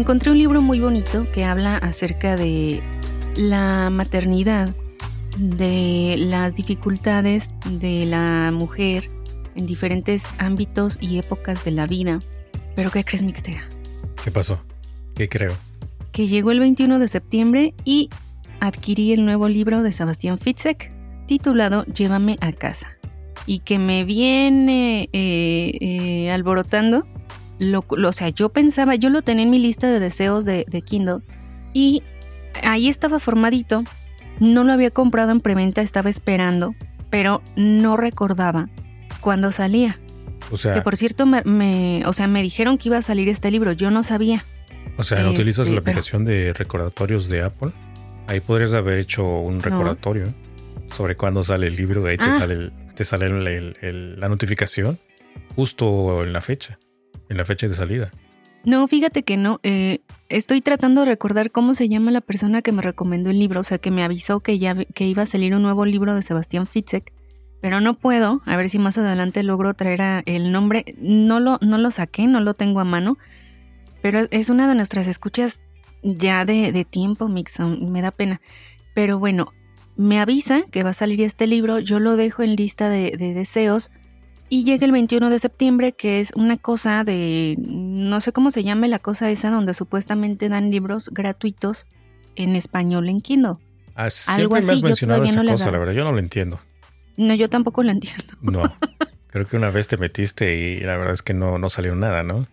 Encontré un libro muy bonito que habla acerca de la maternidad, de las dificultades de la mujer en diferentes ámbitos y épocas de la vida. ¿Pero qué crees, Mixtega? ¿Qué pasó? ¿Qué creo? Que llegó el 21 de septiembre y adquirí el nuevo libro de Sebastián Fitzek titulado Llévame a casa y que me viene eh, eh, alborotando. Lo, o sea, yo pensaba, yo lo tenía en mi lista de deseos de, de Kindle y ahí estaba formadito. No lo había comprado en preventa, estaba esperando, pero no recordaba cuándo salía. O sea, Que por cierto, me, me- o sea, me dijeron que iba a salir este libro, yo no sabía. o sea, ¿no utilizas este, la pero- aplicación de recordatorios de Apple? Ahí podrías haber hecho un recordatorio sobre cuándo sale el libro. Ahí te Ah. sale, el- te sale el- el- el- la notificación justo en la fecha, en la fecha de salida. No, fíjate que no. eh, estoy tratando de recordar cómo se llama la persona que me recomendó el libro, o sea, que me avisó que ya iba a salir un nuevo libro de Sebastián Fitzek, pero no puedo. A ver si más adelante logro traer el nombre. No lo, no lo saqué, no lo tengo a mano, pero es- una de nuestras escuchas ya de, tiempo, Mixon. Me da pena. Pero bueno, me avisa que va a salir este libro, yo lo dejo en lista de deseos. Y llega el 21 de septiembre, que es una cosa de, no sé cómo se llame la cosa esa, donde supuestamente dan libros gratuitos en español en Kindle. Ah, siempre me así, has mencionado esa no cosa, la verdad, yo no lo entiendo. No, yo tampoco lo entiendo. No. Creo que una vez te metiste y la verdad es que no, no salió nada, ¿no?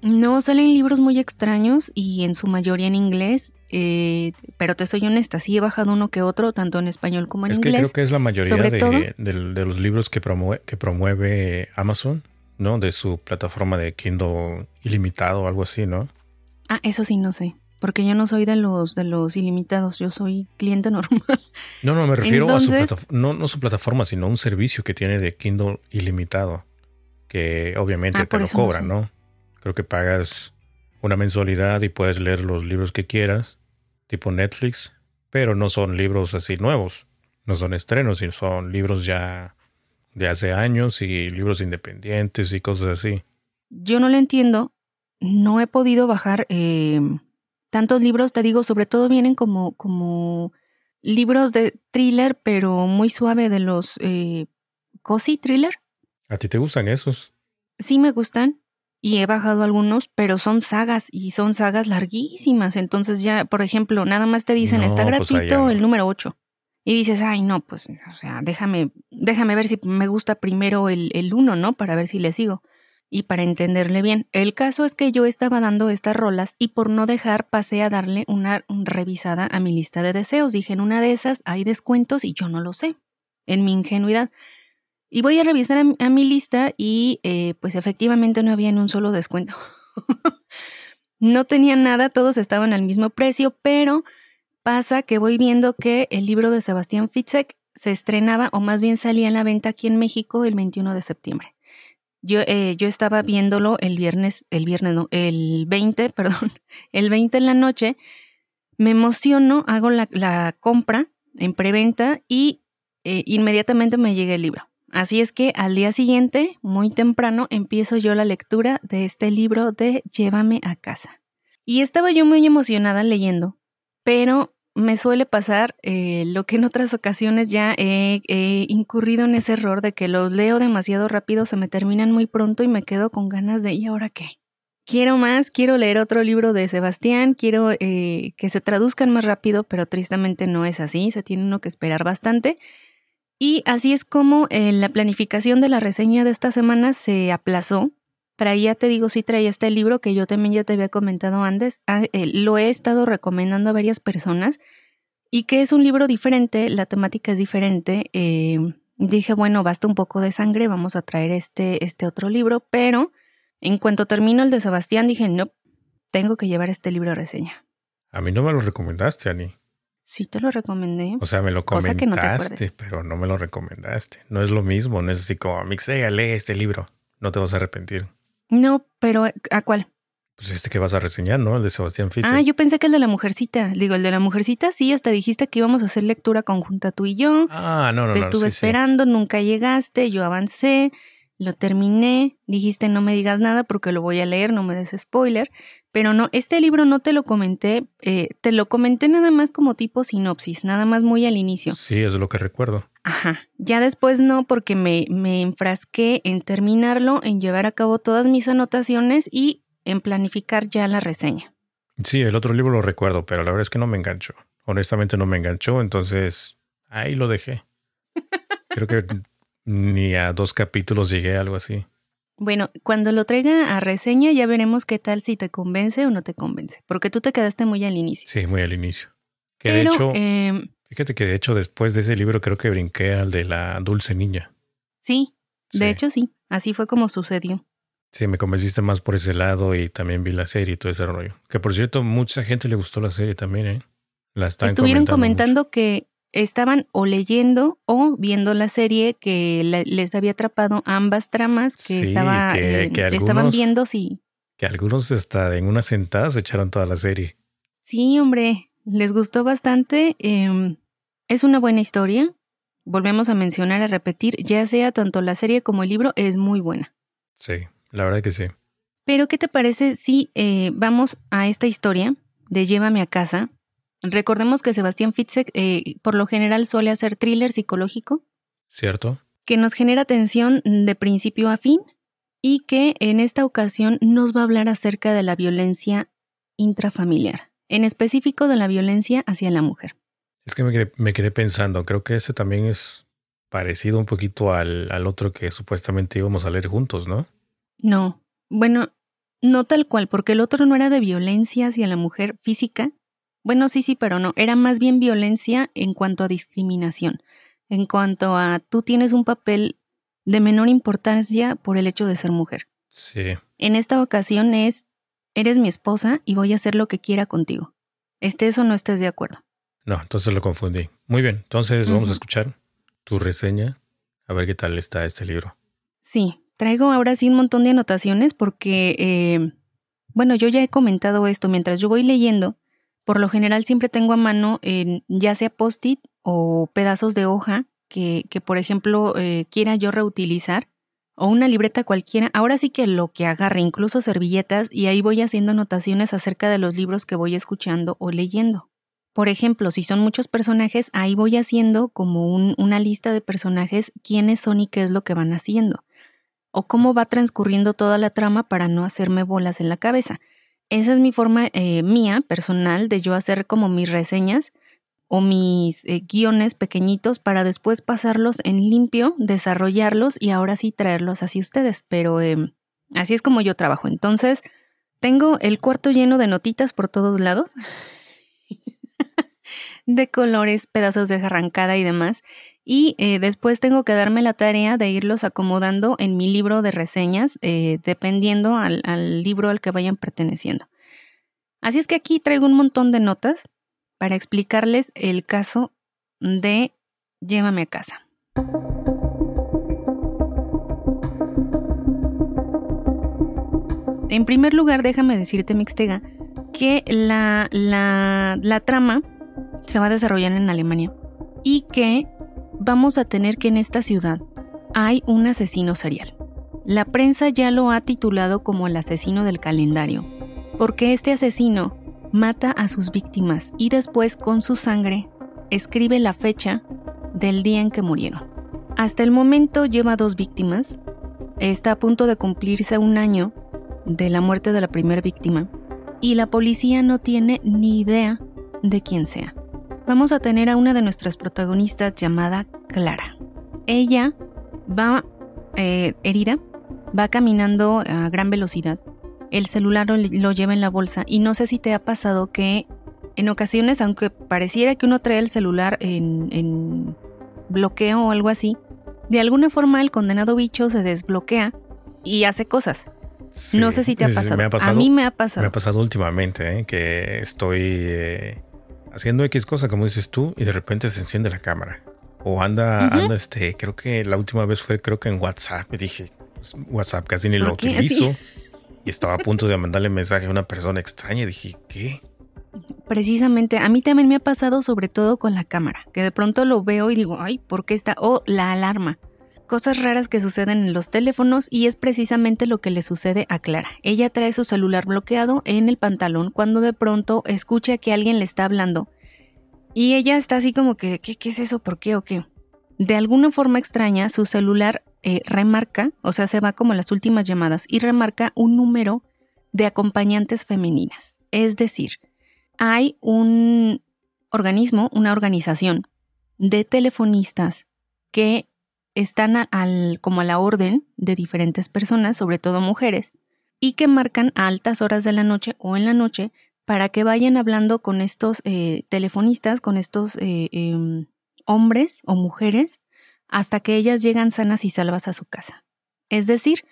No, salen libros muy extraños y en su mayoría en inglés, eh, pero te soy honesta, sí he bajado uno que otro, tanto en español como en Es que inglés. creo que es la mayoría de, todo- del- de los libros que promueve, que promueve Amazon, ¿no? De su plataforma de Kindle ilimitado o algo así, ¿no? Ah, eso sí no sé, porque yo no soy de los de los ilimitados, yo soy cliente normal. No, no, me refiero a su plataforma, no, no su plataforma, sino un servicio que tiene de Kindle ilimitado, que obviamente Ah, te lo no cobran, sé. ¿no? Creo que pagas una mensualidad y puedes leer los libros que quieras, tipo Netflix, pero no son libros así nuevos, no son estrenos, sino son libros ya de hace años y libros independientes y cosas así. Yo no lo entiendo, no he podido bajar eh, tantos libros, te digo, sobre todo vienen como, como libros de thriller, pero muy suave de los eh, cozy thriller. ¿A ti te gustan esos? Sí me gustan y he bajado algunos, pero son sagas y son sagas larguísimas. Entonces ya, por ejemplo, nada más te dicen, No, está pues gratuito allá el número 8. Y dices, ay, no, pues, o sea, déjame, déjame ver si me gusta primero el, el 1, ¿no? Para ver si le sigo y para entenderle bien. El caso es que yo estaba dando estas rolas y por no dejar pasé a darle una revisada a mi lista de deseos. Dije, en una de esas hay descuentos y yo no lo sé, en mi ingenuidad. Y voy a revisar a, mi- lista y eh, pues efectivamente no había ni un solo descuento. no tenía nada, todos estaban al mismo precio, pero pasa que voy viendo que el libro de Sebastián Fitzek se estrenaba o más bien salía en la venta aquí en México el 21 de septiembre. Yo, eh, yo estaba viéndolo el viernes, el viernes no, el 20, perdón, el 20 en la noche. Me emociono, hago la, la compra en preventa y eh, inmediatamente me llega el libro. Así es que al día siguiente, muy temprano, empiezo yo la lectura de este libro de Llévame a casa. Y estaba yo muy emocionada leyendo, pero me suele pasar eh, lo que en otras ocasiones ya he, incurrido en ese error de que los leo demasiado rápido, se me terminan muy pronto y me quedo con ganas de ¿y ahora qué? Quiero más, quiero leer otro libro de Sebastián, quiero eh, que se traduzcan más rápido, pero tristemente no es así, se tiene uno que esperar bastante. Y así es como eh, la planificación de la reseña de esta semana se aplazó. Traía, te digo, sí traía este libro que yo también ya te había comentado antes. Ah, eh, lo he estado recomendando a varias personas y que es un libro diferente, la temática es diferente. eh, dije, bueno, basta un poco de sangre, vamos a traer este, este otro libro, pero en cuanto termino el de Sebastián dije, no, tengo que llevar este libro a reseña. A mí no me lo recomendaste, Ani. Sí te lo recomendé. O sea, me lo no comentaste, acuerdes. pero no me lo recomendaste. No es lo mismo, no es así como, Mixega, lee este libro. No te vas a arrepentir. No, pero ¿a cuál? Pues este que vas a reseñar, ¿no? El de Sebastián Fitzek. Ah, yo pensé que el de la mujercita. Digo, el de la mujercita sí, hasta dijiste que íbamos a hacer lectura conjunta tú y yo. Ah, no, no, Te no. estuve sí, sí. esperando, nunca llegaste, yo avancé, lo terminé, dijiste no me digas nada porque lo voy a leer, no me des spoiler, Pero no, este libro no te lo comenté, eh, te lo comenté nada más como tipo sinopsis, nada más muy al inicio. Sí, es lo que recuerdo. Ajá, ya después no, porque me, me enfrasqué en terminarlo, en llevar a cabo todas mis anotaciones y en planificar ya la reseña. Sí, el otro libro lo recuerdo, pero la verdad es que no me enganchó. Honestamente no me enganchó, entonces ahí lo dejé. Creo que ni a dos capítulos llegué, algo así. Bueno, cuando lo traiga a reseña ya veremos qué tal si te convence o no te convence, porque tú te quedaste muy al inicio. Sí, muy al inicio. Que de hecho, em, fíjate que de hecho después de ese libro creo que brinqué al de la dulce niña. Sí, de hecho sí, así fue como sucedió. Sí, me convenciste más por ese lado y también vi la serie y todo ese rollo. Que por cierto, mucha gente le gustó la serie también, ¿eh? La están Estuvieron comentando, que estaban o leyendo o viendo la serie que les había atrapado ambas tramas que, estaba, eh, estaban viendo, sí. Que algunos hasta en una sentada se echaron toda la serie. Sí, hombre, les gustó bastante. Em, es una buena historia. Volvemos a mencionar, a repetir, ya sea tanto la serie como el libro, es muy buena. Sí, la verdad que sí. Pero, ¿qué te parece si eh, vamos a esta historia de Llévame a casa? Recordemos que Sebastián Fitzek eh, por lo general suele hacer thriller psicológico. Cierto. Que nos genera tensión de principio a fin y que en esta ocasión nos va a hablar acerca de la violencia intrafamiliar, en específico de la violencia hacia la mujer. Es que me quedé, pensando, creo que ese también es parecido un poquito al, al otro que supuestamente íbamos a leer juntos, ¿no? No, bueno, no tal cual, porque el otro no era de violencia hacia la mujer física, bueno, sí, sí, pero no. Era más bien violencia en cuanto a discriminación. En cuanto a tú tienes un papel de menor importancia por el hecho de ser mujer. Sí. En esta ocasión es, eres mi esposa y voy a hacer lo que quiera contigo. Estés o no estés de acuerdo. No, entonces lo confundí. Muy bien, entonces vamos a escuchar tu reseña, a ver qué tal está este libro. Sí, traigo ahora sí un montón de anotaciones porque, eh, bueno, yo ya he comentado esto mientras yo voy leyendo por lo general siempre tengo a mano ya sea post-it o pedazos de hoja que, por ejemplo, eh, quiera yo reutilizar o una libreta cualquiera. Ahora sí que lo que agarre, incluso servilletas, y ahí voy haciendo anotaciones acerca de los libros que voy escuchando o leyendo. Por ejemplo, si son muchos personajes, ahí voy haciendo como una lista de personajes, quiénes son y qué es lo que van haciendo. O cómo va transcurriendo toda la trama para no hacerme bolas en la cabeza. Esa es mi forma eh, mía, personal, de yo hacer como mis reseñas o mis eh, guiones pequeñitos para después pasarlos en limpio, desarrollarlos y ahora sí traerlos hacia ustedes. Pero em, así es como yo trabajo. Entonces, tengo el cuarto lleno de notitas por todos lados, de colores, pedazos de arrancada y demás y eh, después tengo que darme la tarea de irlos acomodando en mi libro de reseñas, eh, dependiendo al, libro al que vayan perteneciendo. Así es que aquí traigo un montón de notas para explicarles el caso de Llévame a casa. En primer lugar, déjame decirte, Mixtega, que la, la, la trama se va a desarrollar en Alemania y que vamos a tener que en esta ciudad hay un asesino serial. La prensa ya lo ha titulado como el asesino del calendario, porque este asesino mata a sus víctimas y después con su sangre escribe la fecha del día en que murieron. Hasta el momento lleva dos víctimas, está a punto de cumplirse un año de la muerte de la primera víctima y la policía no tiene ni idea de quién sea vamos a tener a una de nuestras protagonistas llamada Clara. Ella va eh, herida, va caminando a gran velocidad. El celular lo, lleva en la bolsa y no sé si te ha pasado que en ocasiones, aunque pareciera que uno trae el celular en, bloqueo o algo así, de alguna forma el condenado bicho se desbloquea y hace cosas. no sé si te ha pasado. A mí me ha pasado. Me ha pasado últimamente, ¿eh? que estoy eh, haciendo X cosa, como dices tú, y de repente se enciende la cámara. O anda, anda, este, creo que la última vez fue, creo que en WhatsApp. Me dije, pues, WhatsApp casi ni lo utilizo. Y estaba a punto de mandarle mensaje a una persona extraña. Y dije, ¿qué? Precisamente, a mí también me ha pasado sobre todo con la cámara, que de pronto lo veo y digo, ay, ¿por qué está? O la alarma. Cosas raras que suceden en los teléfonos y es precisamente lo que le sucede a Clara. Ella trae su celular bloqueado en el pantalón cuando de pronto escucha que alguien le está hablando y ella está así como que, ¿qué, qué es eso? ¿Por qué o qué? De alguna forma extraña, su celular eh, remarca, o sea, se va como las últimas llamadas y remarca un número de acompañantes femeninas. Es decir, hay un organismo, una organización de telefonistas que están al, como a la orden de diferentes personas, sobre todo mujeres, y que marcan a altas horas de la noche o en la noche para que vayan hablando con estos eh, telefonistas, con estos eh, em, hombres o mujeres, hasta que ellas llegan sanas y salvas a su casa. Es decir,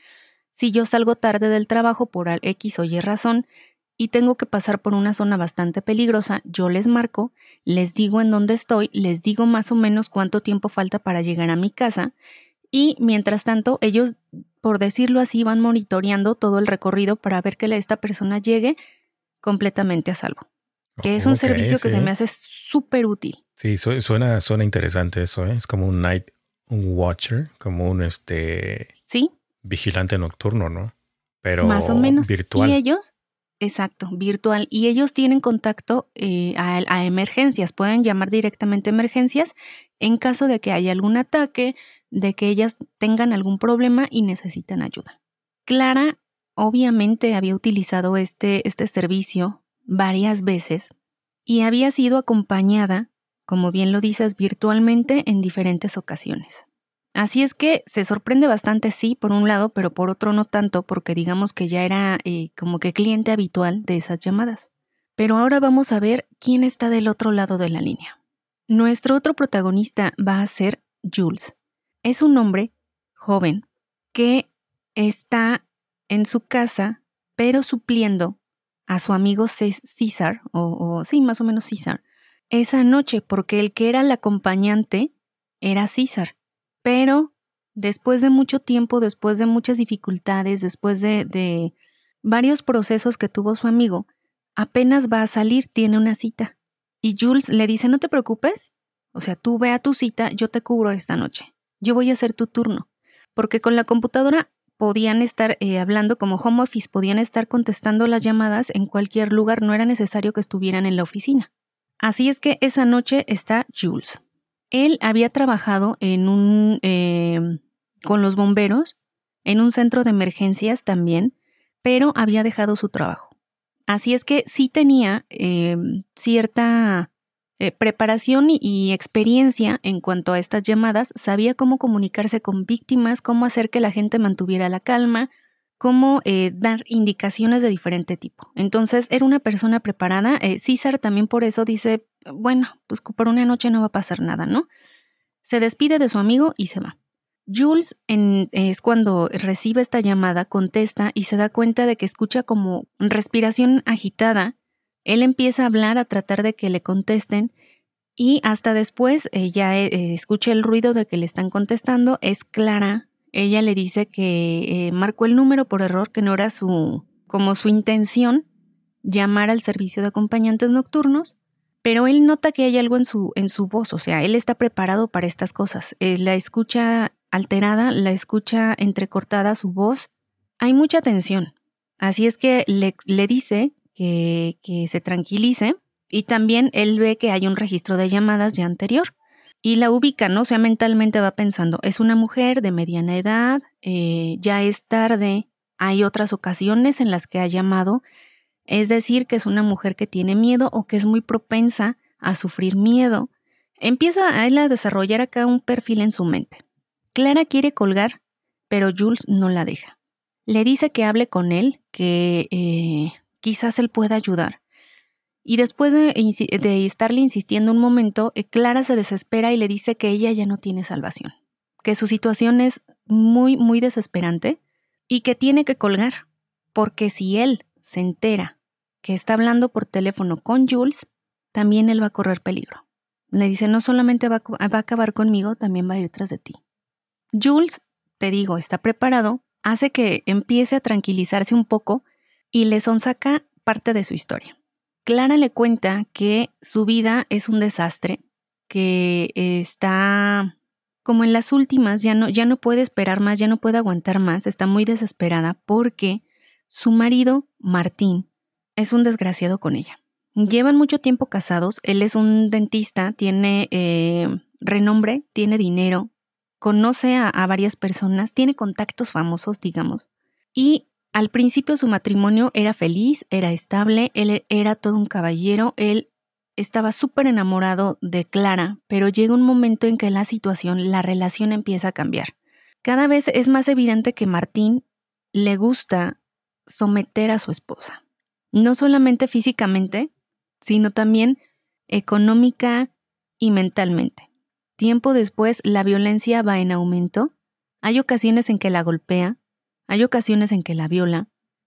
si yo salgo tarde del trabajo por X o Y razón y tengo que pasar por una zona bastante peligrosa, yo les marco, les digo en dónde estoy, les digo más o menos cuánto tiempo falta para llegar a mi casa y mientras tanto ellos, por decirlo así, van monitoreando todo el recorrido para ver que esta persona llegue completamente a salvo. Que es un servicio que se me hace súper útil. Sí, suena, suena interesante eso, ¿eh? Es como un night, un watcher, como un este. Sí. Vigilante nocturno, ¿no? Pero más o menos. virtual. Y ellos, exacto, virtual. Y ellos tienen contacto eh, a, emergencias. Pueden llamar directamente a emergencias en caso de que haya algún ataque, de que ellas tengan algún problema y necesitan ayuda. Clara obviamente había utilizado este, este servicio varias veces y había sido acompañada, como bien lo dices, virtualmente en diferentes ocasiones. Así es que se sorprende bastante, sí, por un lado, pero por otro no tanto, porque digamos que ya era eh, como que cliente habitual de esas llamadas. Pero ahora vamos a ver quién está del otro lado de la línea. Nuestro otro protagonista va a ser Jules. Es un hombre joven que está en su casa, pero supliendo a su amigo César, o, sí, más o menos César, esa noche, porque el que era el acompañante era César. Pero después de mucho tiempo, después de muchas dificultades, después de, de varios procesos que tuvo su amigo, apenas va a salir, tiene una cita. Y Jules le dice, no te preocupes, o sea, tú ve a tu cita, yo te cubro esta noche. Yo voy a hacer tu turno. Porque con la computadora podían estar eh, hablando como home office, podían estar contestando las llamadas en cualquier lugar, no era necesario que estuvieran en la oficina. Así es que esa noche está Jules. Él había trabajado en un, em, con los bomberos, en un centro de emergencias también, pero había dejado su trabajo. Así es que sí tenía em, cierta eh, preparación y, experiencia en cuanto a estas llamadas, sabía cómo comunicarse con víctimas, cómo hacer que la gente mantuviera la calma, cómo eh, dar indicaciones de diferente tipo. Entonces era una persona preparada. Eh, César también por eso dice, bueno, pues por una noche no va a pasar nada, ¿no? Se despide de su amigo y se va. Jules es cuando recibe esta llamada, contesta y se da cuenta de que escucha como respiración agitada él empieza a hablar, a tratar de que le contesten y hasta después ella eh, escucha el ruido de que le están contestando. Es Clara. Ella le dice que eh, marcó el número por error, que no era su, como su intención llamar al servicio de acompañantes nocturnos, pero él nota que hay algo en su, en su voz, o sea, él está preparado para estas cosas. Eh, la escucha alterada, la escucha entrecortada su voz. Hay mucha tensión. Así es que le, le dice que, se tranquilice y también él ve que hay un registro de llamadas ya anterior y la ubica, ¿no? O sea, mentalmente va pensando, es una mujer de mediana edad, eh, ya es tarde, hay otras ocasiones en las que ha llamado, es decir, que es una mujer que tiene miedo o que es muy propensa a sufrir miedo. Empieza a él a desarrollar acá un perfil en su mente. Clara quiere colgar, pero Jules no la deja. Le dice que hable con él, que eh, quizás él pueda ayudar. Y después de, estarle insistiendo un momento, eh, Clara se desespera y le dice que ella ya no tiene salvación, que su situación es muy, muy desesperante y que tiene que colgar, porque si él se entera que está hablando por teléfono con Jules, también él va a correr peligro. Le dice, no solamente va a acabar conmigo, también va a ir tras de ti. Jules, te digo, está preparado, hace que empiece a tranquilizarse un poco y le sonsaca parte de su historia. Clara le cuenta que su vida es un desastre, que está como en las últimas ya no, ya no puede esperar más, ya no puede aguantar más, está muy desesperada porque su marido, Martín, es un desgraciado con ella. Llevan mucho tiempo casados, él es un dentista, tiene eh, renombre, tiene dinero, conoce a, a varias personas, tiene contactos famosos, digamos, y al principio su matrimonio era feliz, era estable, él era todo un caballero, él estaba súper enamorado de Clara, pero llega un momento en que la situación, la relación empieza a cambiar. Cada vez es más evidente que Martín le gusta someter a su esposa, no solamente físicamente, sino también económica y mentalmente. Tiempo después, la violencia va en aumento, hay ocasiones en que la golpea, hay ocasiones en que la viola,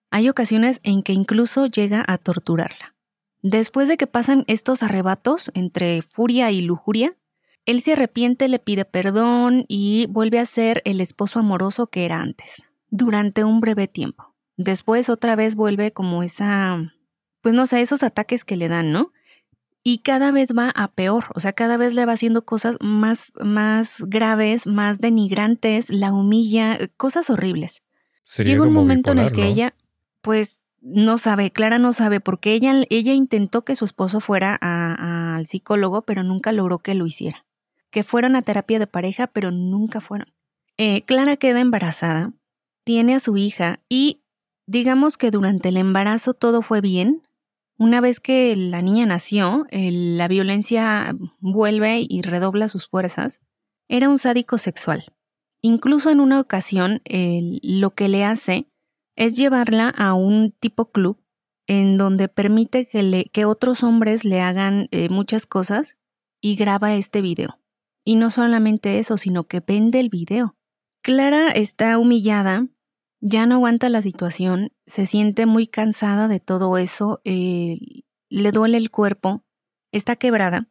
hay ocasiones en que incluso llega a torturarla. Después de que pasan estos arrebatos entre furia y lujuria, él se arrepiente, le pide perdón y vuelve a ser el esposo amoroso que era antes, durante un breve tiempo. Después otra vez vuelve como esa, pues no sé, esos ataques que le dan, ¿no? Y cada vez va a peor, o sea, cada vez le va haciendo cosas más, más graves, más denigrantes, la humilla, cosas horribles. Llega un momento en el que ella, pues no sabe, Clara no sabe, porque ella, ella intentó que su esposo fuera al psicólogo, pero nunca logró que lo hiciera. Que fueran a terapia de pareja, pero nunca fueron. Eh, Clara queda embarazada, tiene a su hija y digamos que durante el embarazo todo fue bien. Una vez que la niña nació, la violencia vuelve y redobla sus fuerzas. Era un sádico sexual. Incluso en una ocasión, lo que le hace es llevarla a un tipo club en donde permite que, otros hombres le hagan eh, muchas cosas y graba este video. Y no solamente eso, sino que vende el video. Clara está humillada, ya no aguanta la situación, se siente muy cansada de todo eso, eh, le duele el cuerpo, está quebrada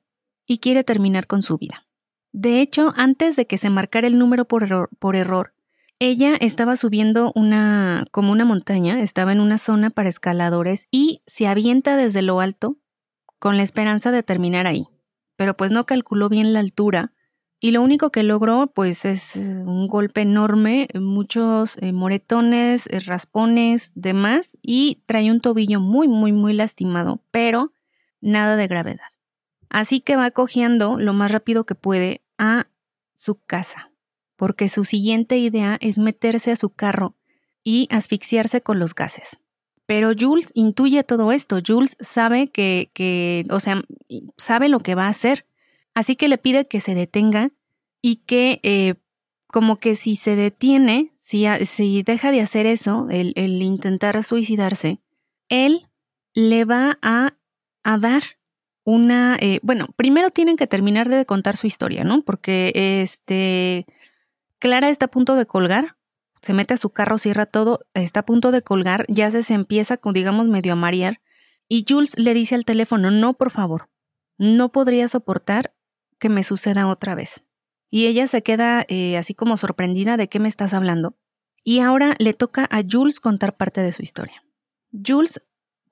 y quiere terminar con su vida. De hecho, antes de que se marcara el número por error ella estaba subiendo una, como una montaña, estaba en una zona para escaladores y se avienta desde lo alto con la esperanza de terminar ahí. Pero pues no calculó bien la altura y lo único que logró pues es un golpe enorme, muchos eh, moretones, eh, raspones, demás y trae un tobillo muy, muy, muy lastimado, pero nada de gravedad. Así que va cogiendo lo más rápido que puede a su casa porque su siguiente idea es meterse a su carro y asfixiarse con los gases. Pero Jules intuye todo esto, Jules sabe que, que, o sea, sabe lo que va a hacer, así que le pide que se detenga y que eh, como que si se detiene, si, si deja de hacer eso, el, el intentar suicidarse, él le va a, a dar una, eh, bueno, primero tienen que terminar de contar su historia, ¿no? Porque este, Clara está a punto de colgar, se mete a su carro, cierra todo, está a punto de colgar, ya se, se empieza, digamos, medio a marear, y Jules le dice al teléfono, no, por favor, no podría soportar que me suceda otra vez. Y ella se queda eh, así como sorprendida de qué me estás hablando. Y ahora le toca a Jules contar parte de su historia. Jules,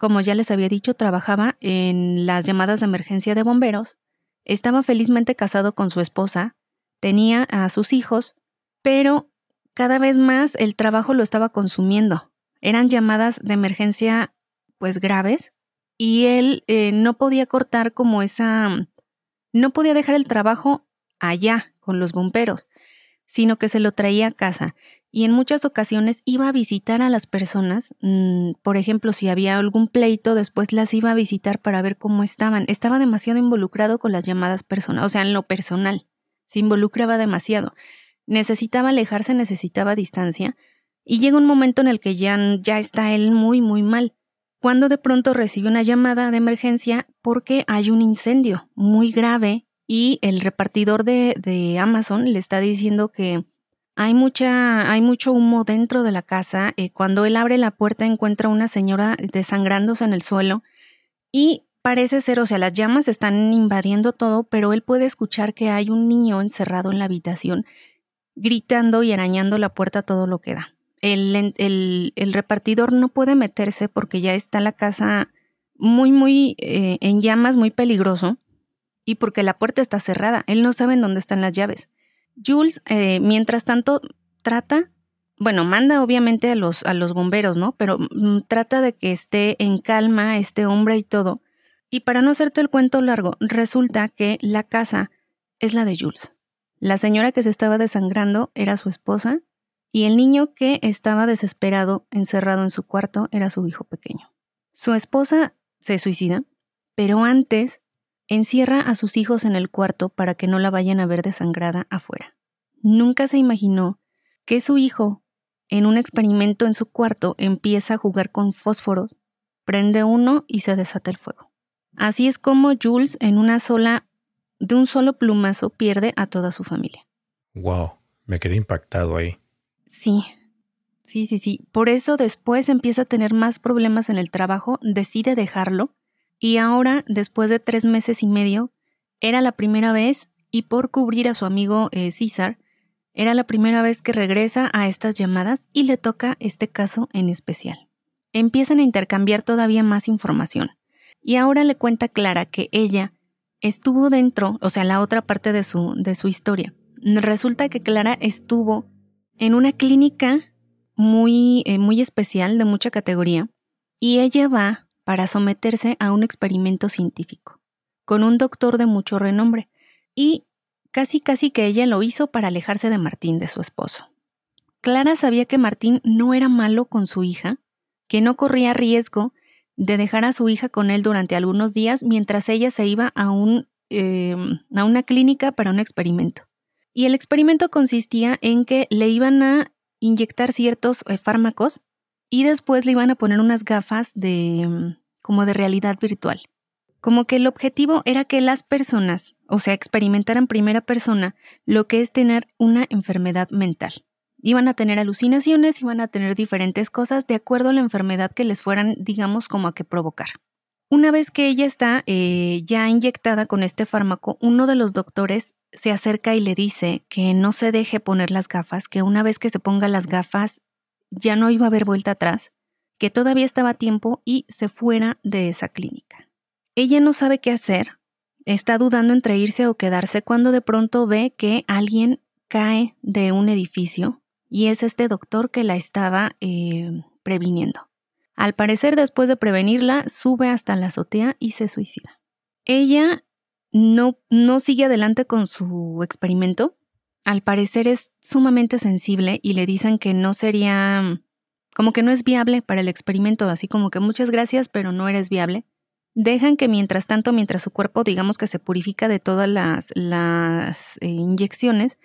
como ya les había dicho, trabajaba en las llamadas de emergencia de bomberos, estaba felizmente casado con su esposa, tenía a sus hijos pero cada vez más el trabajo lo estaba consumiendo. Eran llamadas de emergencia pues graves y él eh, no podía cortar como esa, no podía dejar el trabajo allá con los bomberos, sino que se lo traía a casa y en muchas ocasiones iba a visitar a las personas, mm, por ejemplo, si había algún pleito, después las iba a visitar para ver cómo estaban. Estaba demasiado involucrado con las llamadas personales, o sea, en lo personal, se involucraba demasiado necesitaba alejarse, necesitaba distancia, y llega un momento en el que ya, ya está él muy, muy mal, cuando de pronto recibe una llamada de emergencia porque hay un incendio muy grave y el repartidor de, de Amazon le está diciendo que hay, mucha, hay mucho humo dentro de la casa. Eh, cuando él abre la puerta encuentra una señora desangrándose en el suelo y parece ser, o sea, las llamas están invadiendo todo, pero él puede escuchar que hay un niño encerrado en la habitación gritando y arañando la puerta todo lo que da. El, el, repartidor no puede meterse porque ya está la casa muy, muy eh, en llamas, muy peligroso, y porque la puerta está cerrada. Él no sabe en dónde están las llaves. Jules, eh, mientras tanto, trata, bueno, manda obviamente a los, a los bomberos, ¿no? Pero mm, trata de que esté en calma este hombre y todo. Y para no hacerte el cuento largo, resulta que la casa es la de Jules. La señora que se estaba desangrando era su esposa y el niño que estaba desesperado, encerrado en su cuarto, era su hijo pequeño. Su esposa se suicida, pero antes encierra a sus hijos en el cuarto para que no la vayan a ver desangrada afuera. Nunca se imaginó que su hijo, en un experimento en su cuarto, empieza a jugar con fósforos, prende uno y se desata el fuego. Así es como Jules, en una sola, de un solo plumazo, pierde a toda su familia. Wow, me quedé impactado ahí. Sí, sí, sí, sí. Por eso después empieza a tener más problemas en el trabajo, decide dejarlo y ahora, después de tres meses y medio, era la primera vez y por cubrir a su amigo eh, César, era la primera vez que regresa a estas llamadas y le toca este caso en especial. Empiezan a intercambiar todavía más información y ahora le cuenta Clara que ella estuvo dentro, o sea, la otra parte de su, de su historia. Resulta que Clara estuvo en una clínica muy, eh, muy especial, de mucha categoría, y ella va para someterse a un experimento científico, con un doctor de mucho renombre, y casi casi que ella lo hizo para alejarse de Martín, de su esposo. Clara sabía que Martín no era malo con su hija, que no corría riesgo de dejar a su hija con él durante algunos días mientras ella se iba a, un, em, a una clínica para un experimento. Y el experimento consistía en que le iban a inyectar ciertos eh, fármacos y después le iban a poner unas gafas de mm, como de realidad virtual. Como que el objetivo era que las personas, o sea, experimentaran primera persona lo que es tener una enfermedad mental. Iban a tener alucinaciones, iban a tener diferentes cosas de acuerdo a la enfermedad que les fueran, digamos, como a que provocar. Una vez que ella está eh, ya inyectada con este fármaco, uno de los doctores se acerca y le dice que no se deje poner las gafas, que una vez que se ponga las gafas ya no iba a haber vuelta atrás, que todavía estaba a tiempo y se fuera de esa clínica. Ella no sabe qué hacer, está dudando entre irse o quedarse cuando de pronto ve que alguien cae de un edificio y es este doctor que la estaba eh, previniendo. Al parecer, después de prevenirla, sube hasta la azotea y se suicida. Ella no, no sigue adelante con su experimento. Al parecer es sumamente sensible y le dicen que no sería, como que no es viable para el experimento, así como que muchas gracias, pero no eres viable. Dejan que mientras tanto, mientras su cuerpo digamos que se purifica de todas las, eh, inyecciones,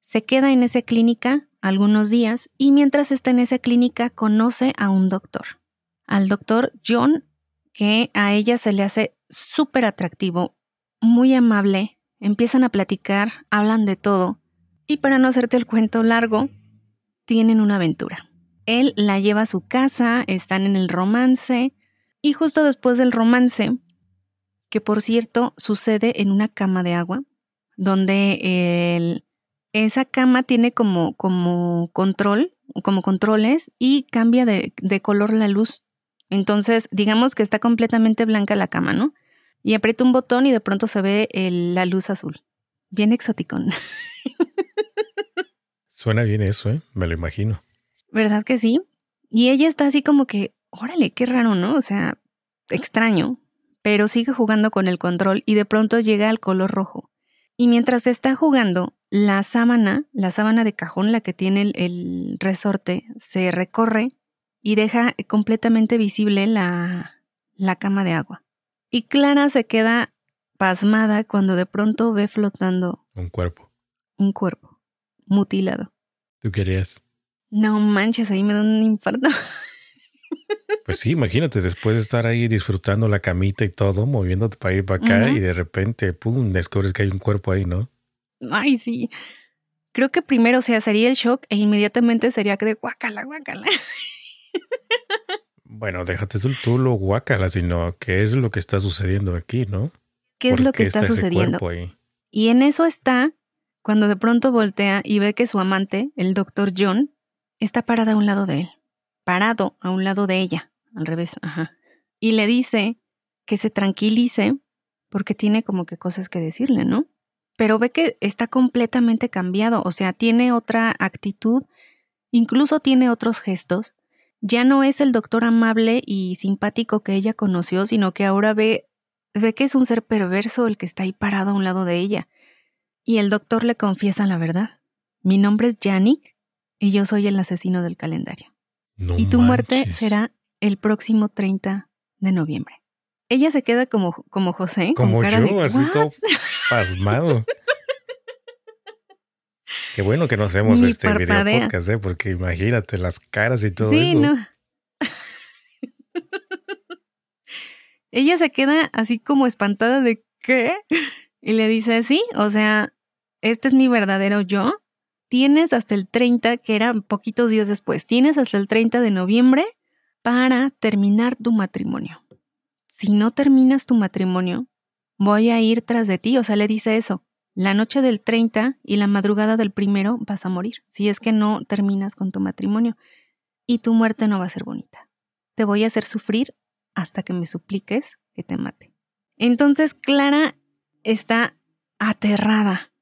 se queda en esa clínica algunos días y mientras está en esa clínica conoce a un doctor, al doctor John, que a ella se le hace súper atractivo, muy amable, empiezan a platicar, hablan de todo, y para no hacerte el cuento largo, tienen una aventura. Él la lleva a su casa, están en el romance, y justo después del romance, que por cierto sucede en una cama de agua, donde esa cama tiene como, como control, como controles, y cambia de, color la luz. Entonces, digamos que está completamente blanca la cama, ¿no? y aprieta un botón y de pronto se ve la luz azul. Bien exótico. Suena bien eso, ¿eh? Me lo imagino. ¿Verdad que sí? Y ella está así como que, órale, qué raro, ¿no? O sea, extraño, pero sigue jugando con el control y de pronto llega al color rojo. Y mientras está jugando, la sábana, la sábana de cajón, la que tiene el, el resorte, se recorre y deja completamente visible la, la cama de agua. Y Clara se queda pasmada cuando de pronto ve flotando un cuerpo. Un cuerpo mutilado. ¿Tú querías? No manches, ahí me da un infarto. Pues sí, imagínate, después de estar ahí disfrutando la camita y todo, moviéndote para ir para acá y de repente, pum, descubres que hay un cuerpo ahí, ¿no? Ay, sí. Creo que primero, o sea, sería el shock e inmediatamente sería que de guácala, guácala. Bueno, déjate tú, lo guacala, sino qué es lo que está sucediendo aquí, ¿no? ¿Qué es lo que está, sucediendo? Y en eso está cuando de pronto voltea y ve que su amante, el doctor John, está parada a un lado de él, parado a un lado de ella, al revés, ajá. Y le dice que se tranquilice porque tiene como que cosas que decirle, ¿no? pero ve que está completamente cambiado, o sea, tiene otra actitud, incluso tiene otros gestos. Ya no es el doctor amable y simpático que ella conoció, sino que ahora ve, ve que es un ser perverso el que está ahí parado a un lado de ella. Y el doctor le confiesa la verdad. Mi nombre es Yannick y yo soy el asesino del calendario. y tu muerte será el próximo 30 de noviembre. Ella se queda como, como José. Como yo, así todo pasmado. Qué bueno que no hacemos este video podcast, ¿eh? porque imagínate las caras y todo eso. Sí, no. Ella se queda así como espantada de ¿qué? Y le dice, sí, o sea, este es mi verdadero yo. Tienes hasta el 30, que era poquitos días después, tienes hasta el 30 de noviembre para terminar tu matrimonio. Si no terminas tu matrimonio, voy a ir tras de ti. O sea, le dice eso. La noche del 30 y la madrugada del primero vas a morir, si es que no terminas con tu matrimonio. Y tu muerte no va a ser bonita. Te voy a hacer sufrir hasta que me supliques que te mate. Entonces Clara está aterrada.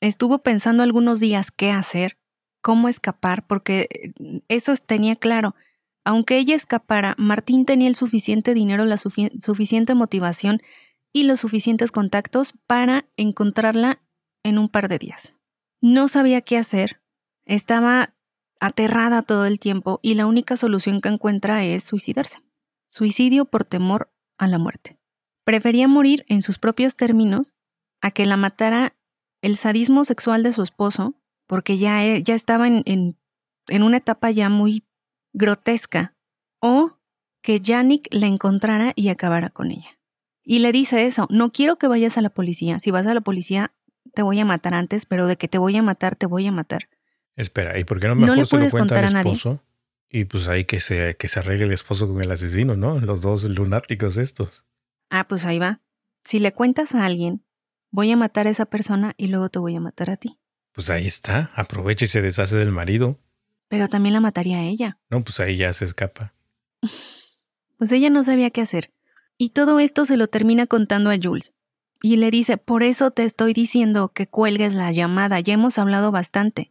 Estuvo pensando algunos días qué hacer, cómo escapar, porque eh, eso tenía claro. Aunque ella escapara, Martín tenía el suficiente dinero, la suficiente motivación y los suficientes contactos para encontrarla en un par de días. No sabía qué hacer, estaba aterrada todo el tiempo y la única solución que encuentra es suicidarse. Suicidio por temor a la muerte. Prefería morir en sus propios términos a que la matara el sadismo sexual de su esposo, porque ya, e, ya estaba en, en, una etapa ya muy grotesca, o que Yannick la encontrara y acabara con ella. Y le dice eso, no quiero que vayas a la policía, si vas a la policía te voy a matar antes, pero de que te voy a matar, te voy a matar. Espera, ¿y por qué no mejor se lo cuenta al esposo? Y pues ahí que se, que se arregle el esposo con el asesino, ¿no? Los dos lunáticos estos. Ah, pues ahí va. Si le cuentas a alguien, voy a matar a esa persona y luego te voy a matar a ti. Pues ahí está, aprovecha y se deshace del marido. Pero también la mataría a ella. No, pues ahí ya se escapa. Pues ella no sabía qué hacer. Y todo esto se lo termina contando a Jules. Y le dice, por eso te estoy diciendo que cuelgues la llamada, ya hemos hablado bastante.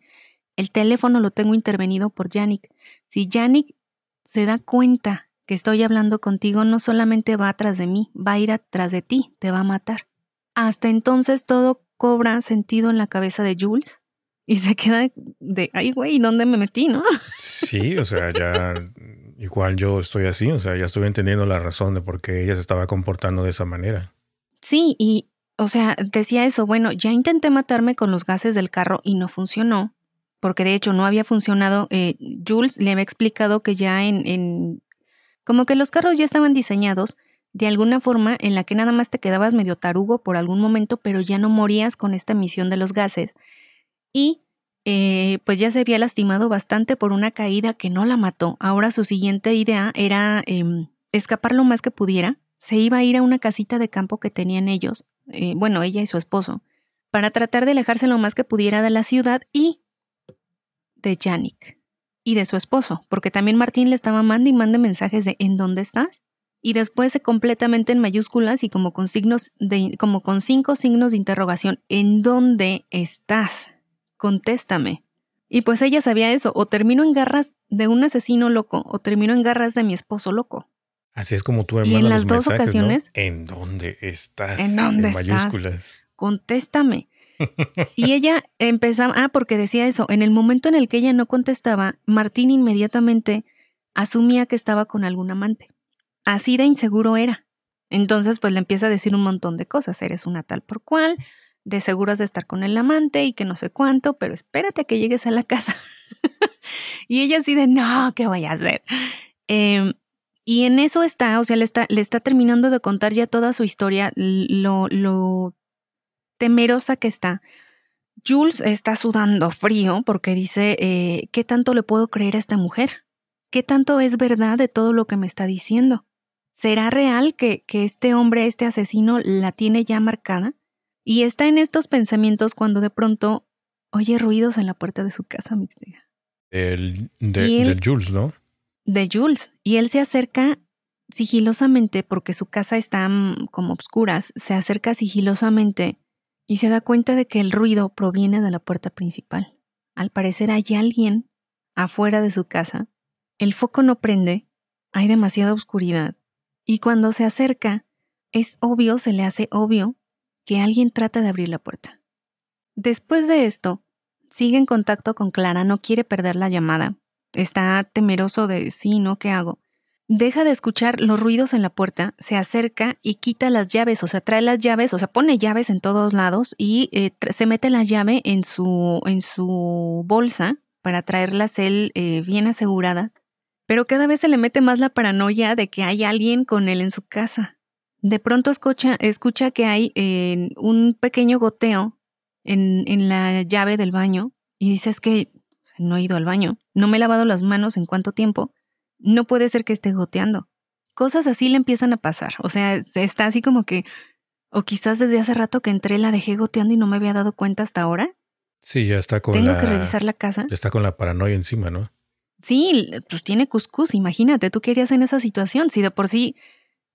El teléfono lo tengo intervenido por Yannick. Si Yannick se da cuenta que estoy hablando contigo, no solamente va atrás de mí, va a ir atrás de ti, te va a matar. Hasta entonces todo cobra sentido en la cabeza de Jules y se queda de, ay, güey, ¿dónde me metí, no? Sí, o sea, ya igual yo estoy así, o sea, ya estoy entendiendo la razón de por qué ella se estaba comportando de esa manera. Sí, y, o sea, decía eso, bueno, ya intenté matarme con los gases del carro y no funcionó, porque de hecho no había funcionado. Eh, Jules le había explicado que ya en, en, como que los carros ya estaban diseñados de alguna forma en la que nada más te quedabas medio tarugo por algún momento, pero ya no morías con esta emisión de los gases. Y eh, pues ya se había lastimado bastante por una caída que no la mató. Ahora su siguiente idea era em, escapar lo más que pudiera. Se iba a ir a una casita de campo que tenían ellos, eh, bueno, ella y su esposo, para tratar de alejarse lo más que pudiera de la ciudad y de Yannick y de su esposo, porque también Martín le estaba mandando y mande mensajes de ¿en dónde estás? y después completamente en mayúsculas y como con signos de como con cinco signos de interrogación. ¿En dónde estás? Contéstame. Y pues ella sabía eso, o termino en garras de un asesino loco, o termino en garras de mi esposo loco. Así es como tú me en las dos ocasiones. ¿En dónde estás? ¿En dónde mayúsculas. Contéstame. Y ella empezaba, ah, porque decía eso, en el momento en el que ella no contestaba, Martín inmediatamente asumía que estaba con algún amante. Así de inseguro era. Entonces, pues le empieza a decir un montón de cosas. Eres una tal por cual, de seguras de estar con el amante y que no sé cuánto, pero espérate a que llegues a la casa. y ella así de, no, ¿qué voy a hacer? Em, y en eso está, o sea, le está, le está terminando de contar ya toda su historia, lo, lo temerosa que está. Jules está sudando frío porque dice, eh, ¿qué tanto le puedo creer a esta mujer? ¿Qué tanto es verdad de todo lo que me está diciendo? ¿Será real que, que este hombre, este asesino, la tiene ya marcada? Y está en estos pensamientos cuando de pronto oye ruidos en la puerta de su casa mixtega. El, de, Jules, ¿no? De Jules. Y él se acerca sigilosamente, porque su casa está mm, como obscuras, se acerca sigilosamente y se da cuenta de que el ruido proviene de la puerta principal. Al parecer hay alguien afuera de su casa. El foco no prende, hay demasiada oscuridad y cuando se acerca, es obvio, se le hace obvio, que alguien trata de abrir la puerta. Después de esto, sigue en contacto con Clara, no quiere perder la llamada. Está temeroso de sí, ¿no? ¿Qué hago? Deja de escuchar los ruidos en la puerta, se acerca y quita las llaves, o sea, trae las llaves, o sea, pone llaves en todos lados y eh, se mete la llave en su, en su bolsa para traerlas él eh, bien aseguradas. Pero cada vez se le mete más la paranoia de que hay alguien con él en su casa. De pronto escucha, escucha que hay eh, un pequeño goteo en, en la llave del baño y dice es que no he ido al baño, no me he lavado las manos en cuánto tiempo, no puede ser que esté goteando. Cosas así le empiezan a pasar, o sea, está así como que, o quizás desde hace rato que entré la dejé goteando y no me había dado cuenta hasta ahora. Sí, ya está con Tengo que revisar la casa. Ya está con la paranoia encima, ¿no? Sí, pues tiene cuscús, imagínate, tú querías en esa situación, si de por sí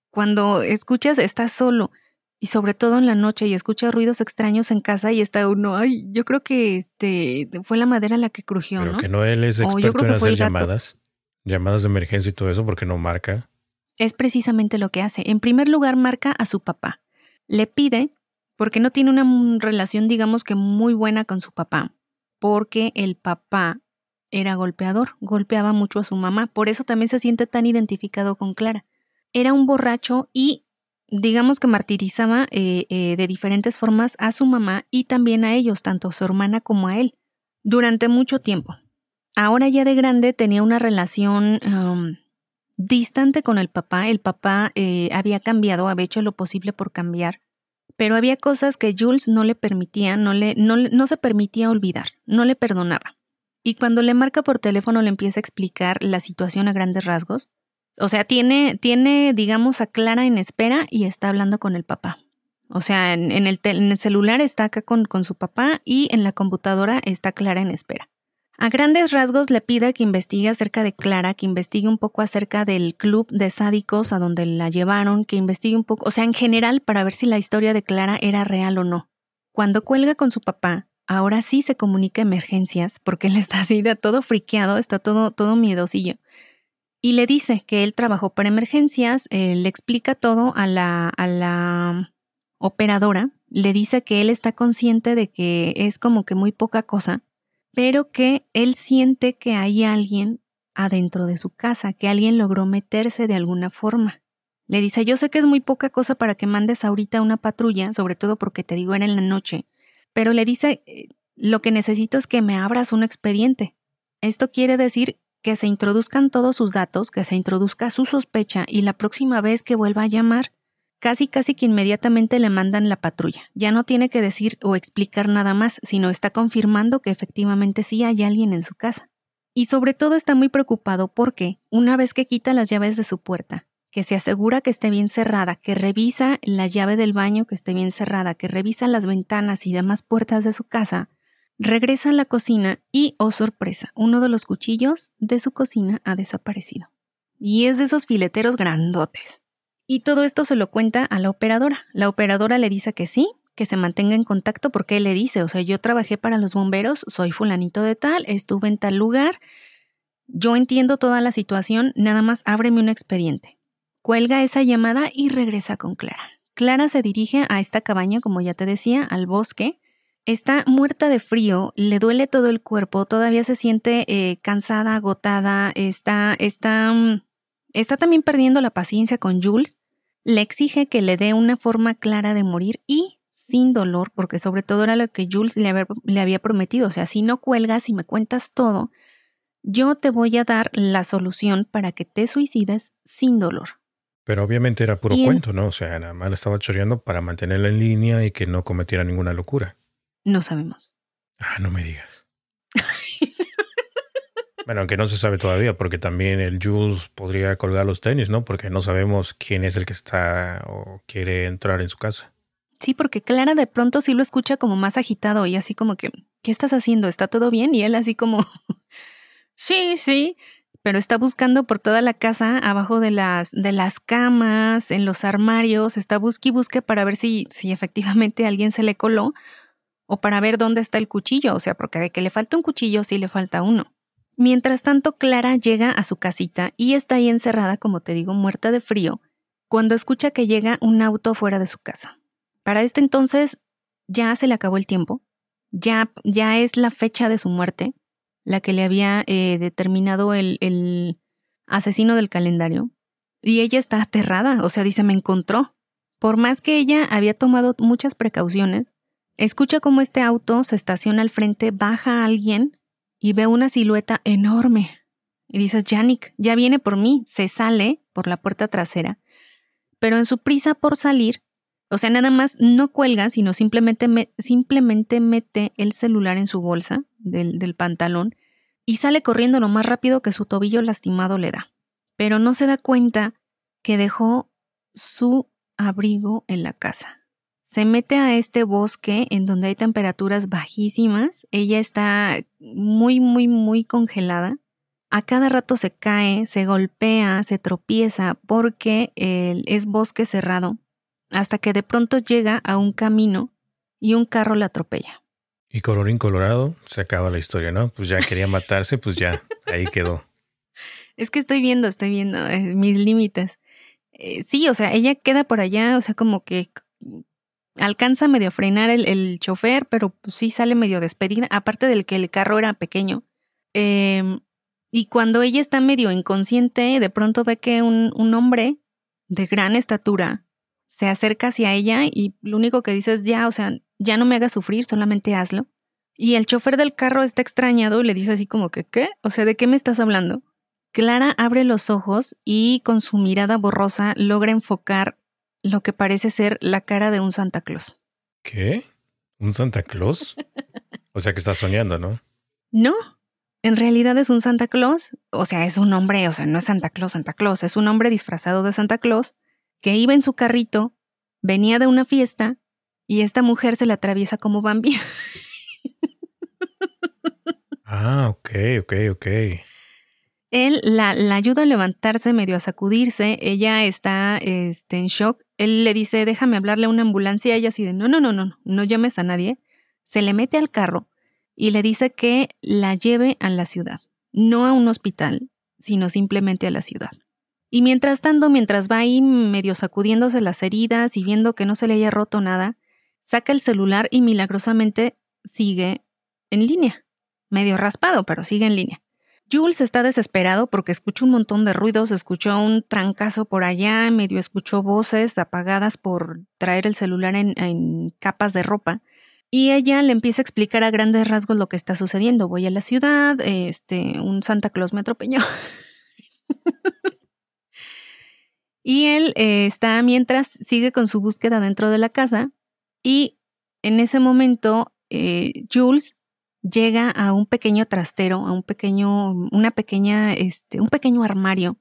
cuando escuchas estás solo y sobre todo en la noche y escucha ruidos extraños en casa y está uno, ay, yo creo que este fue la madera la que crujió, Pero ¿no? que no él es experto en hacer llamadas, llamadas de emergencia y todo eso porque no marca. Es precisamente lo que hace. En primer lugar, marca a su papá. Le pide, porque no tiene una relación, digamos que muy buena con su papá, porque el papá era golpeador, golpeaba mucho a su mamá, por eso también se siente tan identificado con Clara. Era un borracho y digamos que martirizaba eh, eh, de diferentes formas a su mamá y también a ellos, tanto a su hermana como a él, durante mucho tiempo. Ahora ya de grande tenía una relación distante con el papá. El papá eh, había cambiado, había hecho lo posible por cambiar, pero había cosas que Jules no le permitía, no, le, no, no se permitía olvidar, no le perdonaba. Y cuando le marca por teléfono le empieza a explicar la situación a grandes rasgos, o sea, tiene, tiene, digamos, a Clara en espera y está hablando con el papá. O sea, en, el, en el, celular está acá con, con, su papá y en la computadora está Clara en espera. A grandes rasgos le pide que investigue acerca de Clara, que investigue un poco acerca del club de sádicos a donde la llevaron, que investigue un poco, o sea, en general para ver si la historia de Clara era real o no. Cuando cuelga con su papá, ahora sí se comunica emergencias porque él está así de todo friqueado, está todo, todo miedosillo y le dice que él trabajó para emergencias, le explica todo a la, a la operadora, le dice que él está consciente de que es como que muy poca cosa, pero que él siente que hay alguien adentro de su casa, que alguien logró meterse de alguna forma. Le dice, yo sé que es muy poca cosa para que mandes ahorita una patrulla, sobre todo porque te digo era en la noche, pero le dice, eh, lo que necesito es que me abras un expediente. Esto quiere decir que se introduzcan todos sus datos, que se introduzca su sospecha y la próxima vez que vuelva a llamar, casi casi que inmediatamente le mandan la patrulla. Ya no tiene que decir o explicar nada más, sino está confirmando que efectivamente sí hay alguien en su casa. Y sobre todo está muy preocupado porque, una vez que quita las llaves de su puerta, que se asegura que esté bien cerrada, que revisa la llave del baño que esté bien cerrada, que revisa las ventanas y demás puertas de su casa, Regresa a la cocina y, oh sorpresa, uno de los cuchillos de su cocina ha desaparecido. Y es de esos fileteros grandotes. Y todo esto se lo cuenta a la operadora. La operadora le dice que sí, que se mantenga en contacto porque él le dice, o sea, yo trabajé para los bomberos, soy fulanito de tal, estuve en tal lugar, yo entiendo toda la situación, nada más ábreme un expediente. Cuelga esa llamada y regresa con Clara. Clara se dirige a esta cabaña, como ya te decía, al bosque, Está muerta de frío, le duele todo el cuerpo, todavía se siente eh, cansada, agotada, está, está, mm, está también perdiendo la paciencia con Jules. Le exige que le dé una forma clara de morir y sin dolor, porque sobre todo era lo que Jules le había, le había prometido. O sea, si no cuelgas y me cuentas todo, yo te voy a dar la solución para que te suicides sin dolor. Pero obviamente era puro cuento, ¿no? O sea, nada más le estaba choreando para mantenerla en línea y que no cometiera ninguna locura. No sabemos. Ah, no me digas. Bueno, aunque no se sabe todavía, porque también el Jules podría colgar los tenis, ¿no? Porque no sabemos quién es el que está o quiere entrar en su casa. Sí, porque Clara de pronto sí lo escucha como más agitado y así como que, ¿qué estás haciendo? ¿Está todo bien? Y él así como, sí, sí, pero está buscando por toda la casa, abajo de las, de las camas, en los armarios, está busque y busque para ver si, si efectivamente alguien se le coló o para ver dónde está el cuchillo, o sea, porque de que le falta un cuchillo, sí le falta uno. Mientras tanto, Clara llega a su casita y está ahí encerrada, como te digo, muerta de frío, cuando escucha que llega un auto fuera de su casa. Para este entonces ya se le acabó el tiempo, ya, ya es la fecha de su muerte, la que le había eh, determinado el, el asesino del calendario. Y ella está aterrada, o sea, dice, me encontró. Por más que ella había tomado muchas precauciones, escucha cómo este auto se estaciona al frente, baja a alguien y ve una silueta enorme. Y dices, Yannick, ya viene por mí. Se sale por la puerta trasera. Pero en su prisa por salir, o sea, nada más no cuelga, sino simplemente, simplemente mete el celular en su bolsa del, del pantalón y sale corriendo lo más rápido que su tobillo lastimado le da. Pero no se da cuenta que dejó su abrigo en la casa. Se mete a este bosque en donde hay temperaturas bajísimas. Ella está muy, muy, muy congelada. A cada rato se cae, se golpea, se tropieza porque es bosque cerrado hasta que de pronto llega a un camino y un carro la atropella. Y colorín colorado, se acaba la historia, ¿no? Pues ya quería matarse, pues ya, ahí quedó. Es que estoy viendo, estoy viendo eh, mis límites. Eh, sí, o sea, ella queda por allá, o sea, como que alcanza medio a frenar el, chofer, pero pues sí sale medio despedida, aparte del que el carro era pequeño. Em, y cuando ella está medio inconsciente, de pronto ve que un, un hombre de gran estatura se acerca hacia ella y lo único que dice es ya, o sea, ya no me hagas sufrir, solamente hazlo. Y el chofer del carro está extrañado y le dice así como que, ¿qué? O sea, ¿de qué me estás hablando? Clara abre los ojos y con su mirada borrosa logra enfocar lo que parece ser la cara de un Santa Claus. ¿Qué? ¿Un Santa Claus? o sea que está soñando, ¿no? No, en realidad es un Santa Claus, o sea, es un hombre, o sea, no es Santa Claus, Santa Claus, es un hombre disfrazado de Santa Claus que iba en su carrito, venía de una fiesta y esta mujer se le atraviesa como Bambi. ah, ok, ok, ok. Él la, ayuda a levantarse, medio a sacudirse. Ella está este, en shock. Él le dice, déjame hablarle a una ambulancia. Ella así de, no, no, no, no, no llames a nadie. Se le mete al carro y le dice que la lleve a la ciudad. No a un hospital, sino simplemente a la ciudad. Y mientras tanto, mientras va ahí medio sacudiéndose las heridas y viendo que no se le haya roto nada, saca el celular y milagrosamente sigue en línea. Medio raspado, pero sigue en línea. Jules está desesperado porque escuchó un montón de ruidos, escuchó un trancazo por allá, medio escuchó voces apagadas por traer el celular en, capas de ropa. Y ella le empieza a explicar a grandes rasgos lo que está sucediendo. Voy a la ciudad, este, un Santa Claus me atropelló. Y él eh, está mientras sigue con su búsqueda dentro de la casa y en ese momento eh, Jules llega a un pequeño trastero, a un pequeño, una pequeña, este, un pequeño armario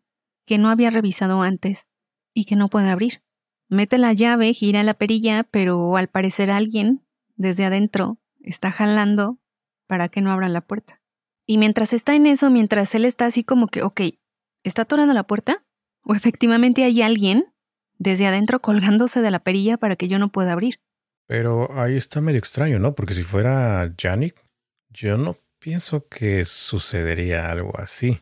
que no había revisado antes y que no puede abrir. Mete la llave, gira la perilla, pero al parecer alguien desde adentro está jalando para que no abran la puerta. Y mientras está en eso, mientras él está así como que, ok, ¿está atorando la puerta? O efectivamente hay alguien desde adentro colgándose de la perilla para que yo no pueda abrir. Pero ahí está medio extraño, ¿no? Porque si fuera Yannick, yo no pienso que sucedería algo así.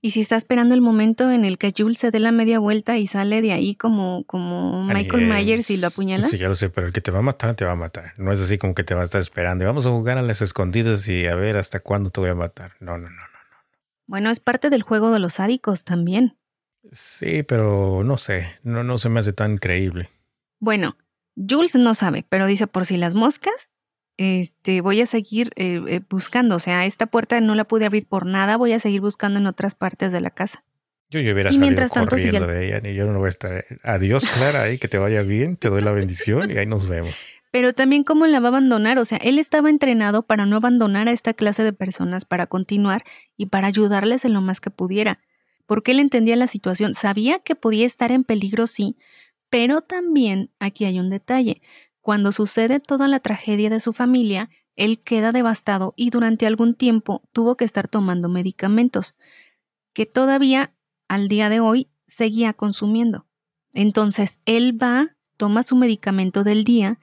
¿Y si está esperando el momento en el que Jules se dé la media vuelta y sale de ahí como, como Michael Myers y lo apuñala? Sí, ya lo sé, pero el que te va a matar, te va a matar. No es así como que te va a estar esperando y vamos a jugar a las escondidas y a ver hasta cuándo te voy a matar. No, no, no, no. no. Bueno, es parte del juego de los sádicos también. Sí, pero no sé, no, no se me hace tan creíble. Bueno, Jules no sabe, pero dice por si las moscas, este, voy a seguir eh, eh, buscando. O sea, esta puerta no la pude abrir por nada, voy a seguir buscando en otras partes de la casa. Yo ya hubiera salido corriendo de ella, ni yo no voy a estar. Adiós, Clara, ahí que te vaya bien, te doy la bendición y ahí nos vemos. Pero también cómo la va a abandonar, o sea, él estaba entrenado para no abandonar a esta clase de personas, para continuar y para ayudarles en lo más que pudiera porque él entendía la situación, sabía que podía estar en peligro, sí, pero también aquí hay un detalle. Cuando sucede toda la tragedia de su familia, él queda devastado y durante algún tiempo tuvo que estar tomando medicamentos. que todavía al día de hoy seguía consumiendo. Entonces él va, toma su medicamento del día,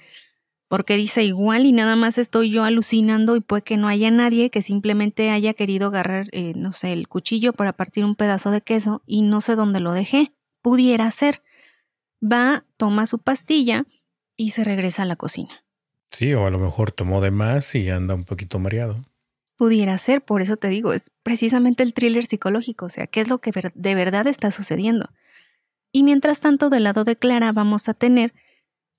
porque dice igual y nada más estoy yo alucinando y puede que no haya nadie que simplemente haya querido agarrar, eh, no sé, el cuchillo para partir un pedazo de queso y no sé dónde lo dejé. Pudiera ser. Va, toma su pastilla y se regresa a la cocina. Sí, o a lo mejor tomó de más y anda un poquito mareado. Pudiera ser, por eso te digo, es precisamente el thriller psicológico, o sea, qué es lo que de verdad está sucediendo. Y mientras tanto, del lado de Clara vamos a tener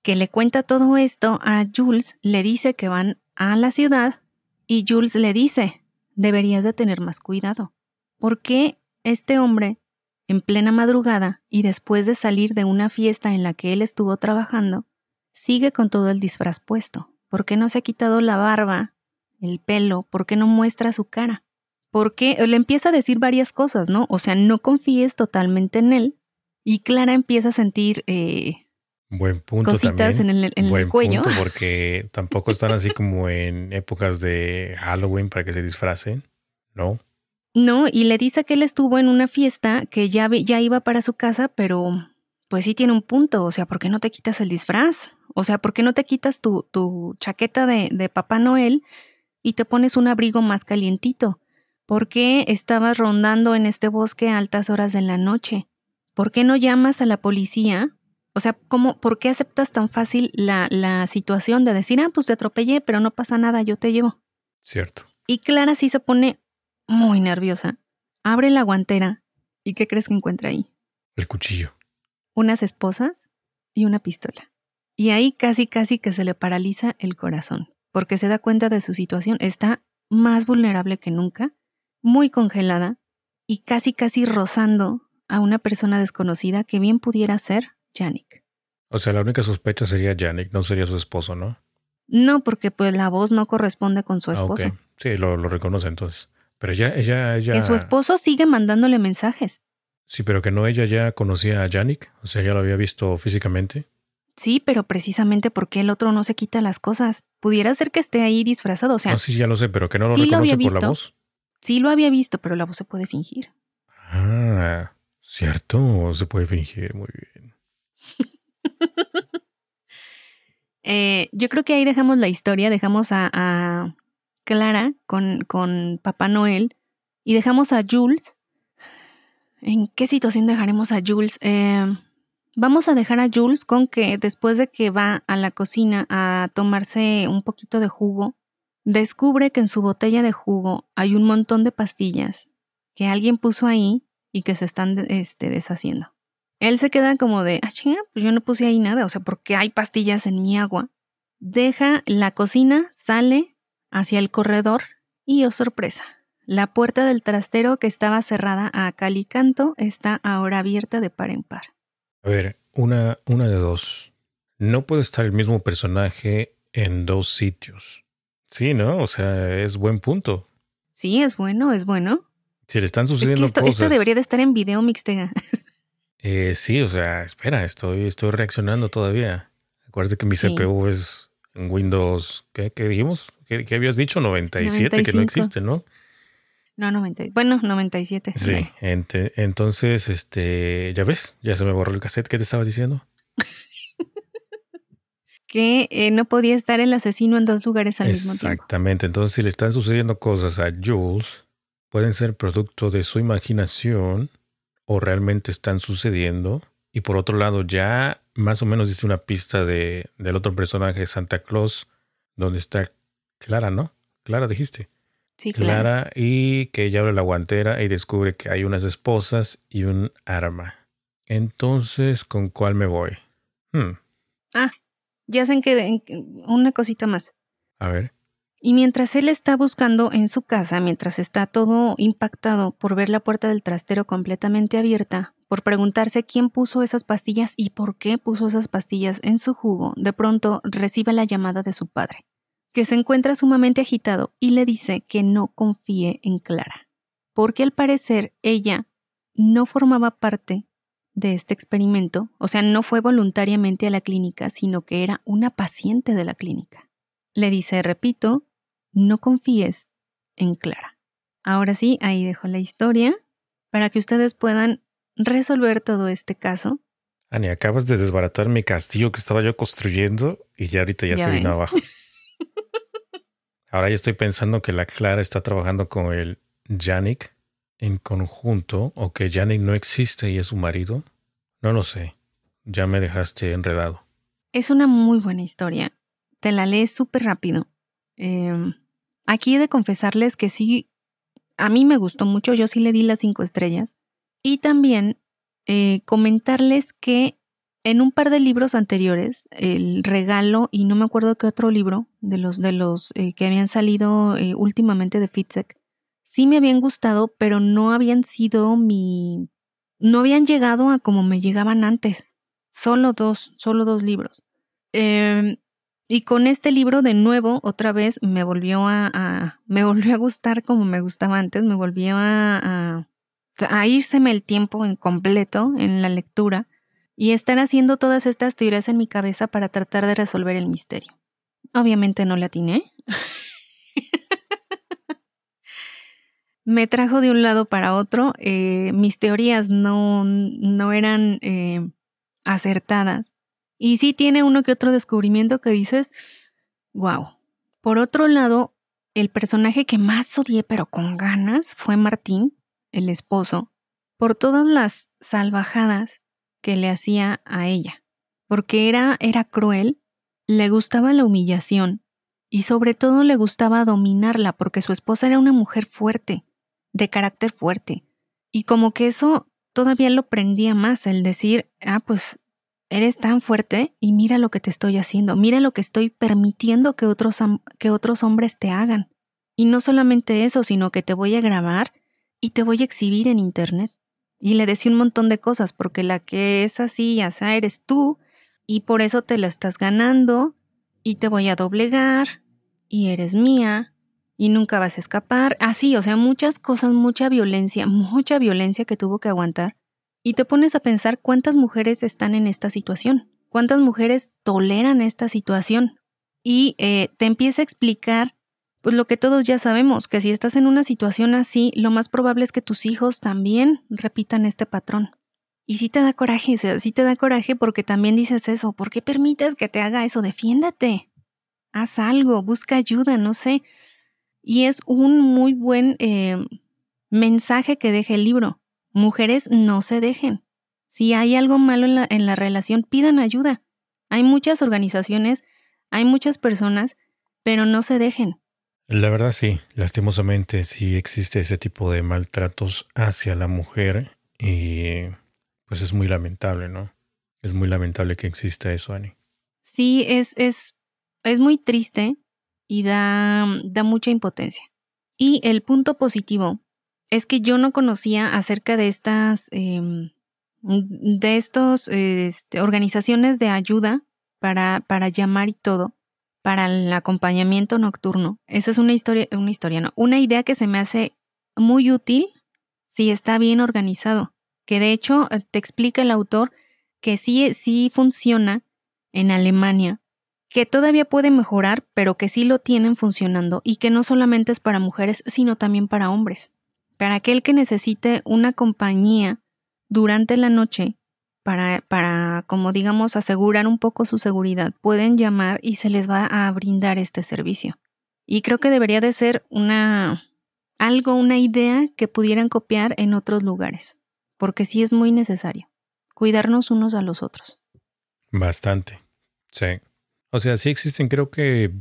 que le cuenta todo esto a Jules, le dice que van a la ciudad y Jules le dice, deberías de tener más cuidado. ¿Por qué este hombre, en plena madrugada y después de salir de una fiesta en la que él estuvo trabajando, sigue con todo el disfraz puesto? ¿Por qué no se ha quitado la barba, el pelo? ¿Por qué no muestra su cara? ¿Por qué? Le empieza a decir varias cosas, ¿no? O sea, no confíes totalmente en él. Y Clara empieza a sentir eh, Buen punto cositas en el, en Buen el cuello. Punto porque tampoco están así como en épocas de Halloween para que se disfracen, ¿no? No, y le dice que él estuvo en una fiesta que ya, ya iba para su casa, pero pues sí tiene un punto. O sea, ¿por qué no te quitas el disfraz? O sea, ¿por qué no te quitas tu, tu chaqueta de, de Papá Noel y te pones un abrigo más calientito? ¿Por qué estabas rondando en este bosque a altas horas de la noche? ¿Por qué no llamas a la policía o sea, ¿cómo, ¿por qué aceptas tan fácil la, la situación de decir, ah, pues te atropellé, pero no pasa nada, yo te llevo? Cierto. Y Clara sí se pone muy nerviosa. Abre la guantera. ¿Y qué crees que encuentra ahí? El cuchillo. Unas esposas y una pistola. Y ahí casi, casi que se le paraliza el corazón, porque se da cuenta de su situación. Está más vulnerable que nunca, muy congelada y casi, casi rozando a una persona desconocida que bien pudiera ser Yannick. O sea, la única sospecha sería Yannick, no sería su esposo, ¿no? No, porque pues la voz no corresponde con su Ah, esposo. Sí, lo, lo reconoce entonces. Pero ella, ella, ella. Que su esposo sigue mandándole mensajes. Sí, pero que no ella ya conocía a Yannick. O sea, ya lo había visto físicamente. Sí, pero precisamente porque el otro no se quita las cosas. Pudiera ser que esté ahí disfrazado. O sea, no, sí, ya lo sé, pero que no lo sí lo reconoce había por la visto. voz. sí lo había visto, pero la voz se puede fingir. Ah, cierto. Se puede fingir muy bien. Eh, yo creo que ahí dejamos la historia, dejamos a, a Clara con, con Papá Noel y dejamos a Jules. ¿En qué situación dejaremos a Jules? Eh, vamos a dejar a Jules con que después de que va a la cocina a tomarse un poquito de jugo, descubre que en su botella de jugo hay un montón de pastillas que alguien puso ahí y que se están este, deshaciendo. Él se queda como de, ah, chinga, pues yo no puse ahí nada, o sea, ¿por qué hay pastillas en mi agua? Deja la cocina, sale hacia el corredor y, oh sorpresa, la puerta del trastero que estaba cerrada a cal y canto está ahora abierta de par en par. A ver, una, una de dos. No puede estar el mismo personaje en dos sitios. Sí, ¿no? O sea, es buen punto. Sí, es bueno, es bueno. Si le están Es que sucediendo esto, cosas. esto debería de estar en video mixtega. Eh, sí, o sea, espera, estoy, estoy reaccionando todavía. Acuérdate que mi Sí. CPU es en Windows, ¿qué, qué dijimos? ¿Qué, qué habías dicho? 97, que no 95. existe, ¿no? No, 90, bueno, 97. Sí, ente- entonces, este, ya ves, ya se me borró el cassette. ¿Qué te estaba diciendo? Que eh, no podía estar el asesino en dos lugares al mismo tiempo. Exactamente, entonces si le están sucediendo cosas a Jules, pueden ser producto de su imaginación o realmente están sucediendo. Y por otro lado, ya más o menos dice una pista de, del otro personaje, Santa Claus, donde está Clara, ¿no? Clara dijiste. Sí, claro. Clara y que ella abre la guantera y descubre que hay unas esposas y un arma. Entonces, ¿con cuál me voy? Hmm, Ya sé que- una cosita más. a ver. Y mientras él está buscando en su casa, mientras está todo impactado por ver la puerta del trastero completamente abierta, por preguntarse quién puso esas pastillas y por qué puso esas pastillas en su jugo, de pronto recibe la llamada de su padre, que se encuentra sumamente agitado y le dice que no confíe en Clara, porque al parecer ella no formaba parte de este experimento, o sea, no fue voluntariamente a la clínica, sino que era una paciente de la clínica. Le dice, repito, no confíes en Clara. Ahora sí, ahí dejo la historia. para que ustedes puedan resolver todo este caso. Ani, acabas de desbaratar mi castillo que estaba yo construyendo y ya ahorita ya, se vino abajo. Ahora ya estoy pensando que la Clara está trabajando con el Yannick en conjunto o que Yannick no existe y es su marido. No lo sé. Ya me dejaste enredado. Es una muy buena historia. Te la lees súper rápido. Em, aquí he de confesarles que sí, a mí me gustó mucho. Yo sí le di las cinco estrellas. Y también eh, comentarles que en un par de libros anteriores, el regalo, y no me acuerdo qué otro libro, de los, de los eh, que habían salido eh, últimamente de Fitzek, sí me habían gustado, pero no habían sido mi... no habían llegado a como me llegaban antes. Solo dos, solo dos libros. Em, y con este libro de nuevo, otra vez, me volvió a, me volvió a gustar como me gustaba antes, me volvió a, a, a el tiempo en completo en la lectura y estar haciendo todas estas teorías en mi cabeza para tratar de resolver el misterio. Obviamente no le atiné. Me trajo de un lado para otro. Eh, mis teorías no, no eran eh, acertadas. Y sí tiene uno que otro descubrimiento que dices, wow. Por otro lado, el personaje que más odié, pero con ganas, fue Martín, el esposo, por todas las salvajadas que le hacía a ella, porque era, era cruel, le gustaba la humillación y sobre todo le gustaba dominarla porque su esposa era una mujer fuerte, de carácter fuerte. Y como que eso todavía lo prendía más, el decir, ah, pues eres tan fuerte y mira lo que te estoy haciendo, mira lo que estoy permitiendo que otros, que otros hombres te hagan. Y no solamente eso, sino que te voy a grabar y te voy a exhibir en Internet. Y le decía un montón de cosas, porque la que es así, ya eres tú, y por eso te la estás ganando, y te voy a doblegar, y eres mía, y nunca vas a escapar. Así, o sea, muchas cosas, mucha violencia, mucha violencia que tuvo que aguantar. Y te pones a pensar cuántas mujeres están en esta situación, cuántas mujeres toleran esta situación. Y eh, te empieza a explicar pues lo que todos ya sabemos, que si estás en una situación así, lo más probable es que tus hijos también repitan este patrón. Y si te da coraje, sí te da coraje porque también dices eso, ¿por qué permites que te haga eso? Defiéndete, haz algo, busca ayuda, no sé. Y es un muy buen eh, mensaje que deja el libro. Mujeres no se dejen. Si hay algo malo en la, en la relación, pidan ayuda. Hay muchas organizaciones, hay muchas personas, pero no se dejen la verdad sí, lastimosamente sí existe ese tipo de maltratos hacia la mujer y pues es muy lamentable, ¿no? Es muy lamentable que exista eso, Ani. Sí, es, es, es muy triste y da, da mucha impotencia. Y el punto positivo es que yo no conocía acerca de estas, em, de este, organizaciones de ayuda para, para llamar y todo para el acompañamiento nocturno. Esa es una historia, una historia, no, una idea que se me hace muy útil si está bien organizado. Que de hecho eh, te explica el autor que sí, sí funciona en Alemania, que todavía puede mejorar, pero que sí lo tienen funcionando y que no solamente es para mujeres, sino también para hombres. Para aquel que necesite una compañía durante la noche para, para, como digamos, asegurar un poco su seguridad, pueden llamar y se les va a brindar este servicio. Y creo que debería de ser una, algo, una idea que pudieran copiar en otros lugares, porque sí es muy necesario cuidarnos unos a los otros. Bastante, sí. O sea, sí existen, creo que,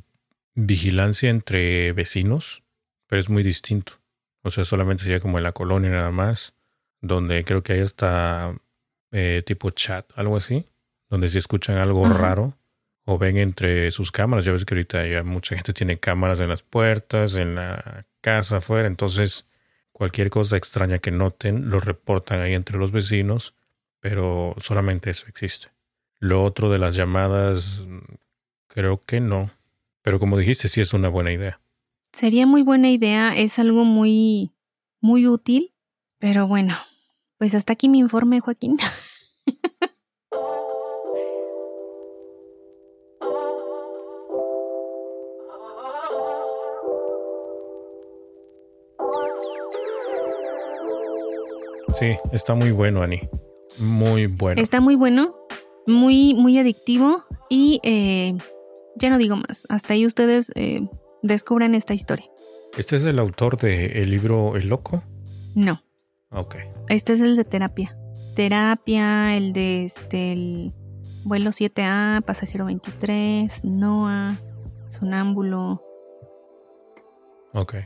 vigilancia entre vecinos, pero es muy distinto. O sea, solamente sería como en la colonia nada más, donde creo que hay hasta eh, tipo chat, algo así, donde si escuchan algo raro o ven entre sus cámaras, ya ves que ahorita ya mucha gente tiene cámaras en las puertas, en la casa, afuera, entonces cualquier cosa extraña que noten lo reportan ahí entre los vecinos, pero solamente eso existe. Lo otro de las llamadas, creo que no, pero como dijiste, sí es una buena idea. Sería muy buena idea, es algo muy, muy útil, pero bueno, pues hasta aquí mi informe, Joaquín. Sí, está muy bueno, Ani. Muy bueno. Está muy bueno, muy, muy adictivo y eh, ya no digo más. Hasta ahí ustedes eh, descubran esta historia. ¿Este es el autor del libro El Loco? No. Ok. Este es el de terapia. Terapia, el de este, el vuelo 7A, pasajero 23, Noah, sonámbulo. Ok.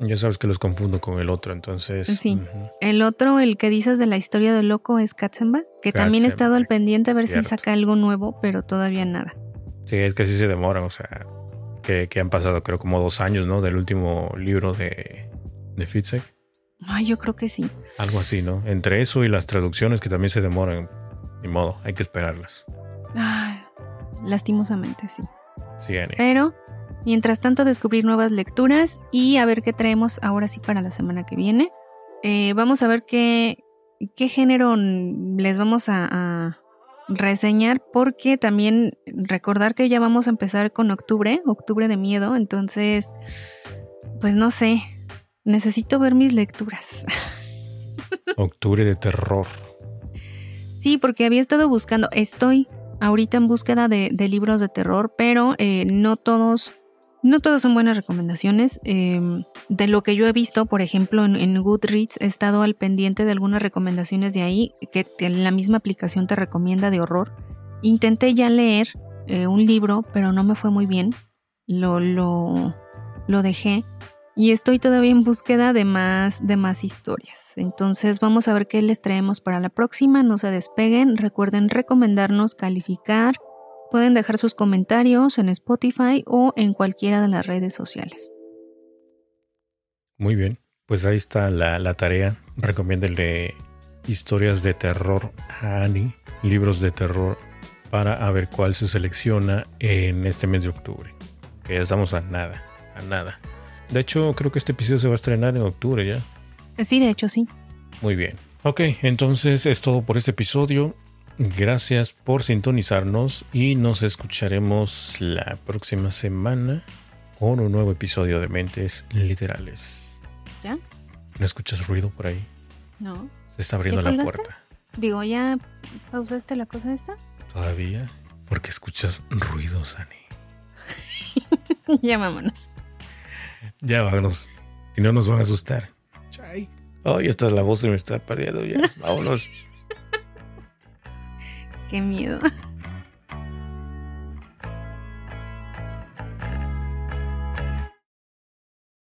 Ya sabes que los confundo con el otro, entonces. Sí. El otro, el que dices de la historia del loco, es Katzenbach, que también he estado al pendiente a ver si saca algo nuevo, pero todavía nada. Sí, es que sí se demoran, o sea, que, que han pasado creo como dos años, ¿no? Del último libro de, de Fitzek. Ay, yo creo que sí. Algo así, ¿no? Entre eso y las traducciones que también se demoran. Ni modo, hay que esperarlas. Ay, lastimosamente sí. Sí, Ani. Pero, mientras tanto, descubrir nuevas lecturas y a ver qué traemos ahora sí para la semana que viene. Eh, vamos a ver qué, qué género les vamos a, a reseñar, porque también recordar que ya vamos a empezar con octubre, octubre de miedo, entonces, pues no sé, necesito ver mis lecturas. Octubre de terror. Sí, porque había estado buscando, estoy ahorita en búsqueda de, de libros de terror, pero eh, no todos, no todos son buenas recomendaciones. Eh, de lo que yo he visto, por ejemplo, en, Goodreads he estado al pendiente de algunas recomendaciones de ahí que la misma aplicación te recomienda de horror. Intenté ya leer eh, un libro, pero no me fue muy bien. Lo, lo, lo dejé. Y estoy todavía en búsqueda de más, de más historias. Entonces vamos a ver qué les traemos para la próxima. No se despeguen. Recuerden recomendarnos, calificar. Pueden dejar sus comentarios en Spotify o en cualquiera de las redes sociales. Muy bien. Pues ahí está la, la tarea. Recomiéndenle historias de terror a Ani, libros de terror, para a ver cuál se selecciona en este mes de octubre. Que ya estamos a nada, a nada. De hecho, creo que este episodio se va a estrenar en octubre ya. Sí, de hecho sí. Muy bien. Ok, entonces es todo por este episodio. Gracias por sintonizarnos y nos escucharemos la próxima semana con un nuevo episodio de Mentes Literales. ¿Ya? ¿No escuchas ruido por ahí? No. Se está abriendo ¿Ya la colgaste? puerta. Digo, ¿ya pausaste la cosa esta? ¿Todavía? Porque escuchas ruidos, Ani. ya vámonos. Ya vámonos. Si no nos van a asustar. Chay. Ay, esta la voz se me está perdiendo ya. Vámonos. Qué miedo.